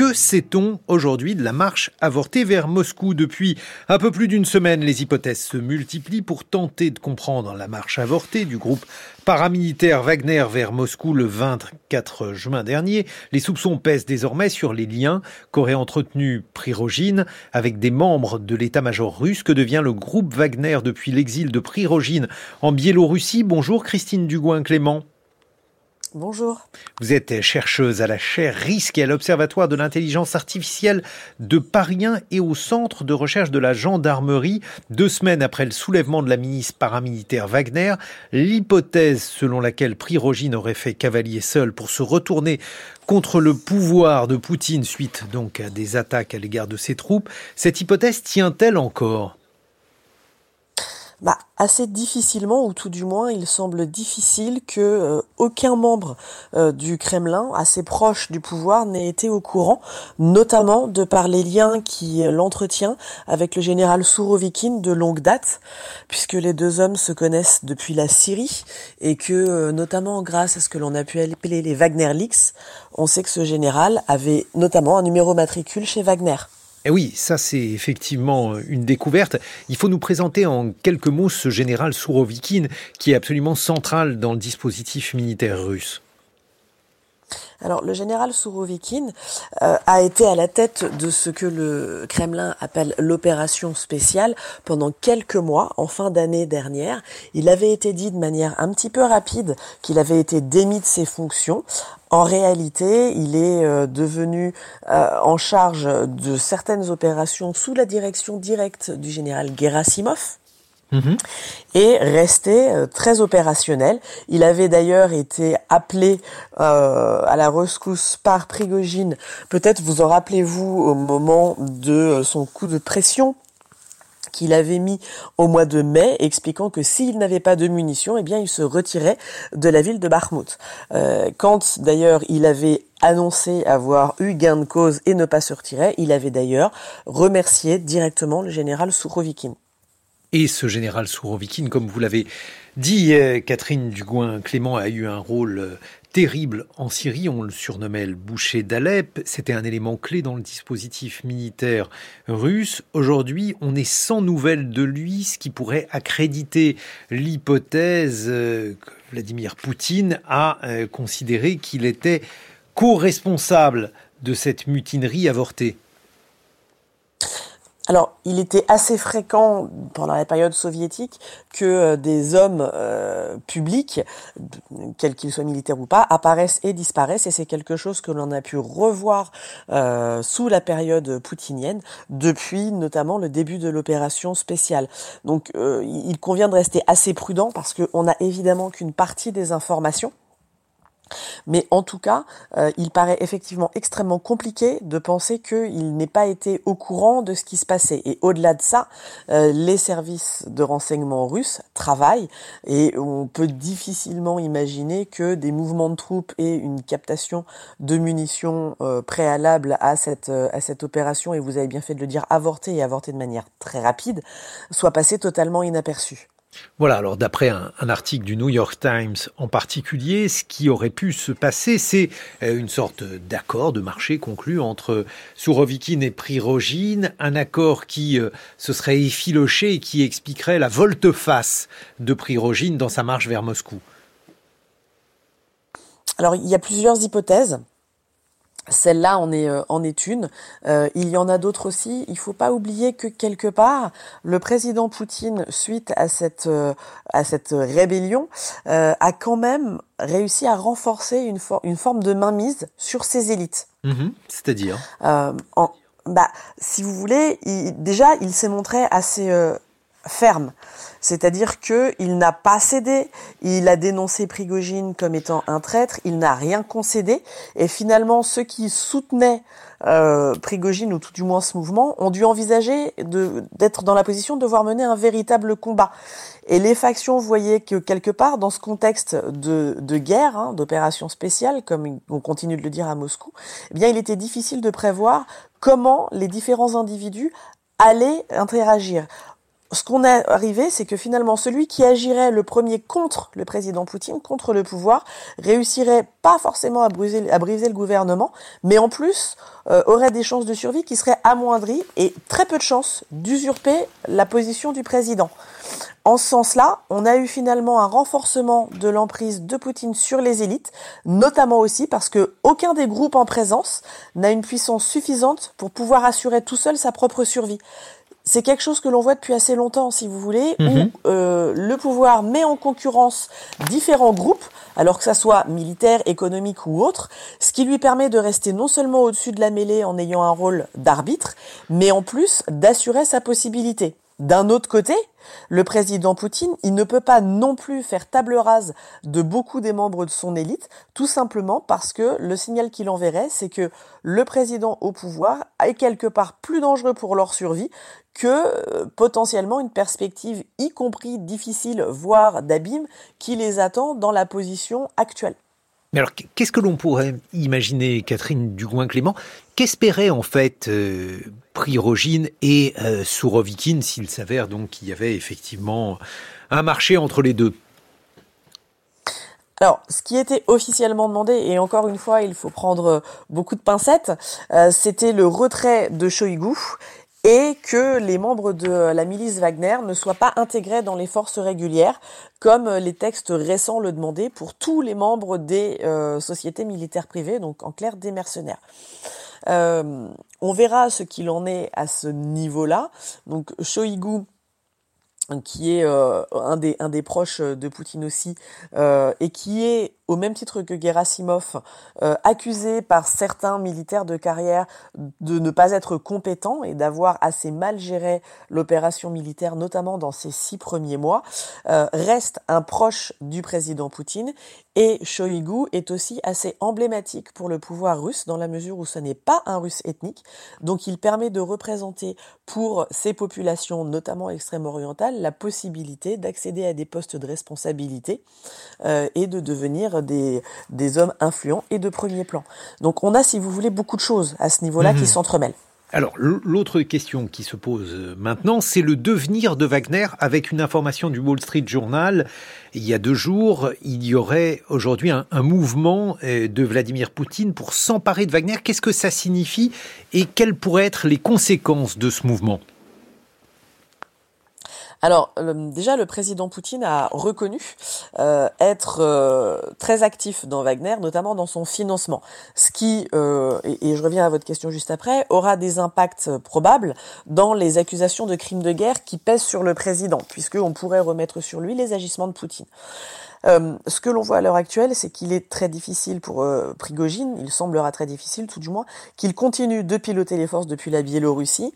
Que sait-on aujourd'hui de la marche avortée vers Moscou Depuis un peu plus d'une semaine, les hypothèses se multiplient pour tenter de comprendre la marche avortée du groupe paramilitaire Wagner vers Moscou le 24 juin dernier. Les soupçons pèsent désormais sur les liens qu'aurait entretenu Prigogine avec des membres de l'état-major russe que devient le groupe Wagner depuis l'exil de Prigogine en Biélorussie. Bonjour Christine Bonjour. Vous êtes chercheuse à la chaire RISC et à l'Observatoire de l'intelligence artificielle de Paris 1 et au centre de recherche de la gendarmerie. Deux semaines après le soulèvement de la ministre paramilitaire Wagner, l'hypothèse selon laquelle Prigogine aurait fait cavalier seul pour se retourner contre le pouvoir de Poutine suite donc à des attaques à l'égard de ses troupes, cette hypothèse tient-elle encore? Bah, assez difficilement, ou tout du moins, il semble difficile que euh, aucun membre euh, du Kremlin, assez proche du pouvoir, n'ait été au courant, notamment de par les liens qui euh, l'entretient avec le général Sourovikin de longue date, puisque les deux hommes se connaissent depuis la Syrie, et que, notamment grâce à ce que l'on a pu appeler les Wagner Leaks, on sait que ce général avait notamment un numéro matricule chez Wagner. Eh oui, ça c'est effectivement une découverte. Il faut nous présenter en quelques mots ce général Sourovikine qui est absolument central dans le dispositif militaire russe. Alors, le général Sourovikine euh, a été à la tête de ce que le Kremlin appelle l'opération spéciale pendant quelques mois, en fin d'année dernière. Il avait été dit de manière un petit peu rapide qu'il avait été démis de ses fonctions. En réalité, il est euh, devenu euh, en charge de certaines opérations sous la direction directe du général Gerasimov. Mhm. et resté euh, très opérationnel. Il avait d'ailleurs été appelé euh, à la rescousse par Prigogine. Peut-être vous en rappelez-vous au moment de euh, son coup de pression qu'il avait mis au mois de mai, expliquant que s'il n'avait pas de munitions, eh bien, il se retirait de la ville de Bakhmut. quand d'ailleurs il avait annoncé avoir eu gain de cause et ne pas se retirer, il avait d'ailleurs remercié directement le général Sourovikine. Et ce général Sourovikine, comme vous l'avez dit, euh, Catherine Dugouin-Clément a eu un rôle euh, terrible en Syrie. On le surnommait le boucher d'Alep. C'était un élément clé dans le dispositif militaire russe. Aujourd'hui, on est sans nouvelles de lui, ce qui pourrait accréditer l'hypothèse euh, que Vladimir Poutine a considéré qu'il était co-responsable de cette mutinerie avortée. Il était assez fréquent pendant la période soviétique que euh, des hommes euh, publics, quels qu'ils soient militaires ou pas, apparaissent et disparaissent, et c'est quelque chose que l'on a pu revoir euh, sous la période poutinienne, depuis notamment le début de l'opération spéciale. Donc, il convient de rester assez prudent parce qu'on a évidemment qu'une partie des informations mais en tout cas, euh, il paraît effectivement extrêmement compliqué de penser qu'il n'ait pas été au courant de ce qui se passait. Et au-delà de ça, euh, les services de renseignement russes travaillent et on peut difficilement imaginer que des mouvements de troupes et une captation de munitions euh, préalables à cette, à cette opération, et vous avez bien fait de le dire, avortée et avortée de manière très rapide, soient passés totalement inaperçus. Voilà, alors d'après un, article du New York Times en particulier, ce qui aurait pu se passer, c'est euh, une sorte d'accord de marché conclu entre Sourovikine et Prigogine, un accord qui euh, se serait effiloché et qui expliquerait la volte-face de Prigogine dans sa marche vers Moscou. Alors, il y a plusieurs hypothèses. Celle-là en est, euh, en est une. Euh, il y en a d'autres aussi. Il faut pas oublier que quelque part, le président Poutine, suite à cette, euh, à cette rébellion, a quand même réussi à renforcer une, une forme de mainmise sur ses élites. Mm-hmm. C'est-à-dire? Bah, Si vous voulez, déjà, il s'est montré assez ferme. C'est-à-dire que il n'a pas cédé, il a dénoncé Prigogine comme étant un traître, il n'a rien concédé, et finalement ceux qui soutenaient euh, Prigogine ou tout du moins ce mouvement ont dû envisager d'être dans la position de devoir mener un véritable combat. Et les factions voyaient que quelque part dans ce contexte de, de guerre, hein, d'opération spéciale, comme on continue de le dire à Moscou, eh bien il était difficile de prévoir comment les différents individus allaient interagir ce qu'on est arrivé, c'est que finalement, celui qui agirait le premier contre le président Poutine, contre le pouvoir, réussirait pas forcément à briser, le gouvernement, mais en plus euh, aurait des chances de survie qui seraient amoindries et très peu de chances d'usurper la position du président. En ce sens-là, on a eu finalement un renforcement de l'emprise de Poutine sur les élites, notamment aussi parce que aucun des groupes en présence n'a une puissance suffisante pour pouvoir assurer tout seul sa propre survie c'est quelque chose que l'on voit depuis assez longtemps, si vous voulez, où mhm. euh, le pouvoir met en concurrence différents groupes, alors que ça soit militaire, économique ou autre, ce qui lui permet de rester non seulement au-dessus de la mêlée en ayant un rôle d'arbitre, mais en plus d'assurer sa possibilité. D'un autre côté, le président Poutine, il ne peut pas non plus faire table rase de beaucoup des membres de son élite, tout simplement parce que le signal qu'il enverrait, c'est que le président au pouvoir est quelque part plus dangereux pour leur survie que euh, potentiellement une perspective, y compris difficile, voire d'abîme, qui les attend dans la position actuelle. Mais alors, qu'est-ce que l'on pourrait imaginer, Catherine Dugouin-Clément? Qu'espérait en fait euh, et euh, Sourovikine s'il s'avère donc qu'il y avait effectivement un marché entre les deux? Alors, ce qui était officiellement demandé, et encore une fois, il faut prendre beaucoup de pincettes, euh, c'était le retrait de Shoigu et que les membres de la milice Wagner ne soient pas intégrés dans les forces régulières, comme les textes récents le demandaient pour tous les membres des euh, sociétés militaires privées, donc en clair des mercenaires. Euh, on verra ce qu'il en est à ce niveau-là. Donc Shoigu qui est euh, un, des, un des proches de Poutine aussi, et qui est au même titre que Gerasimov, euh, accusé par certains militaires de carrière de ne pas être compétents et d'avoir assez mal géré l'opération militaire, notamment dans ses six premiers mois, euh, reste un proche du président Poutine. Et Shoigu est aussi assez emblématique pour le pouvoir russe dans la mesure où ce n'est pas un russe ethnique. Donc il permet de représenter pour ces populations, notamment extrême-orientales, la possibilité d'accéder à des postes de responsabilité euh, et de devenir des, des hommes influents et de premier plan. Donc on a, si vous voulez, beaucoup de choses à ce niveau-là qui mhm. s'entremêlent. Alors, l'autre question qui se pose maintenant, c'est le devenir de Wagner avec une information du Wall Street Journal. Il y a deux jours, il y aurait aujourd'hui un, un, mouvement euh, de Vladimir Poutine pour s'emparer de Wagner. Qu'est-ce que ça signifie et quelles pourraient être les conséquences de ce mouvement? Alors euh, déjà, le président Poutine a reconnu euh, être euh, très actif dans Wagner, notamment dans son financement, ce qui, et, je reviens à votre question juste après, aura des impacts probables dans les accusations de crimes de guerre qui pèsent sur le président, puisqu'on pourrait remettre sur lui les agissements de Poutine. ce que l'on voit à l'heure actuelle, c'est qu'il est très difficile pour Prigogine, il semblera très difficile tout du moins, qu'il continue de piloter les forces depuis la Biélorussie,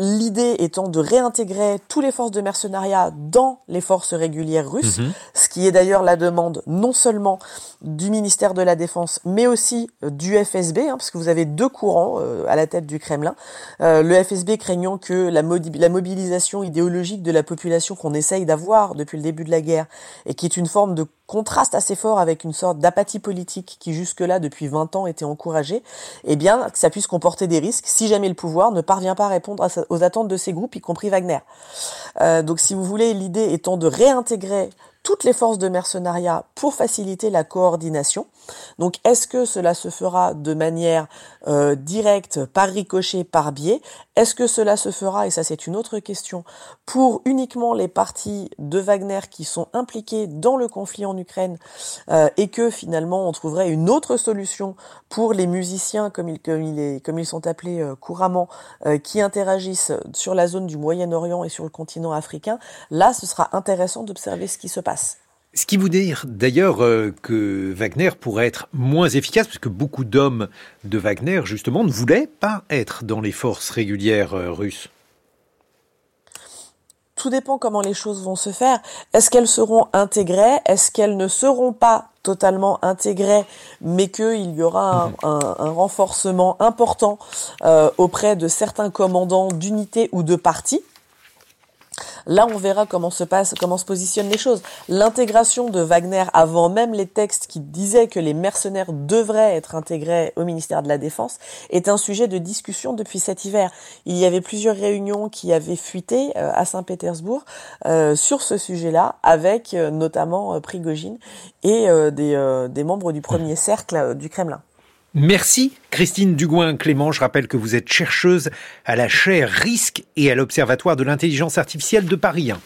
L'idée étant de réintégrer tous les forces de mercenariat dans les forces régulières russes, mhm. ce qui est d'ailleurs la demande non seulement du ministère de la Défense, mais aussi euh, du FSB, hein, parce que vous avez deux courants euh, à la tête du Kremlin. Euh, le FSB craignant que la, la mobilisation idéologique de la population qu'on essaye d'avoir depuis le début de la guerre, et qui est une forme de contraste assez fort avec une sorte d'apathie politique qui jusque-là, depuis 20 ans, était encouragée, eh bien, que ça puisse comporter des risques si jamais le pouvoir ne parvient pas à répondre aux attentes de ces groupes, y compris Wagner. Euh, donc, si vous voulez, l'idée étant de réintégrer toutes les forces de mercenariat pour faciliter la coordination. Donc est-ce que cela se fera de manière euh, directe, par ricochet, par biais? Est-ce que cela se fera, et ça c'est une autre question, pour uniquement les partis de Wagner qui sont impliqués dans le conflit en Ukraine euh, et que finalement on trouverait une autre solution pour les musiciens comme ils, sont appelés euh, couramment, qui interagissent sur la zone du Moyen-Orient et sur le continent africain? Là, ce sera intéressant d'observer ce qui se passe. Ce qui vous dit d'ailleurs euh, que Wagner pourrait être moins efficace, parce que beaucoup d'hommes de Wagner, justement, ne voulaient pas être dans les forces régulières euh, russes. Tout dépend comment les choses vont se faire. Est-ce qu'elles seront intégrées? Est-ce qu'elles ne seront pas totalement intégrées, mais qu'il y aura un, mhm. renforcement important euh, auprès de certains commandants d'unités ou de partis? Là, on verra comment se passe, comment se positionnent les choses. L'intégration de Wagner avant même les textes qui disaient que les mercenaires devraient être intégrés au ministère de la Défense est un sujet de discussion depuis cet hiver. Il y avait plusieurs réunions qui avaient fuité euh, à Saint-Pétersbourg euh, sur ce sujet-là, avec euh, notamment Prigogine et des, des membres du premier cercle du Kremlin. Merci Christine Dugouin-Clément. Je rappelle que vous êtes chercheuse à la chaire Risque et à l'Observatoire de l'intelligence artificielle de Paris 1.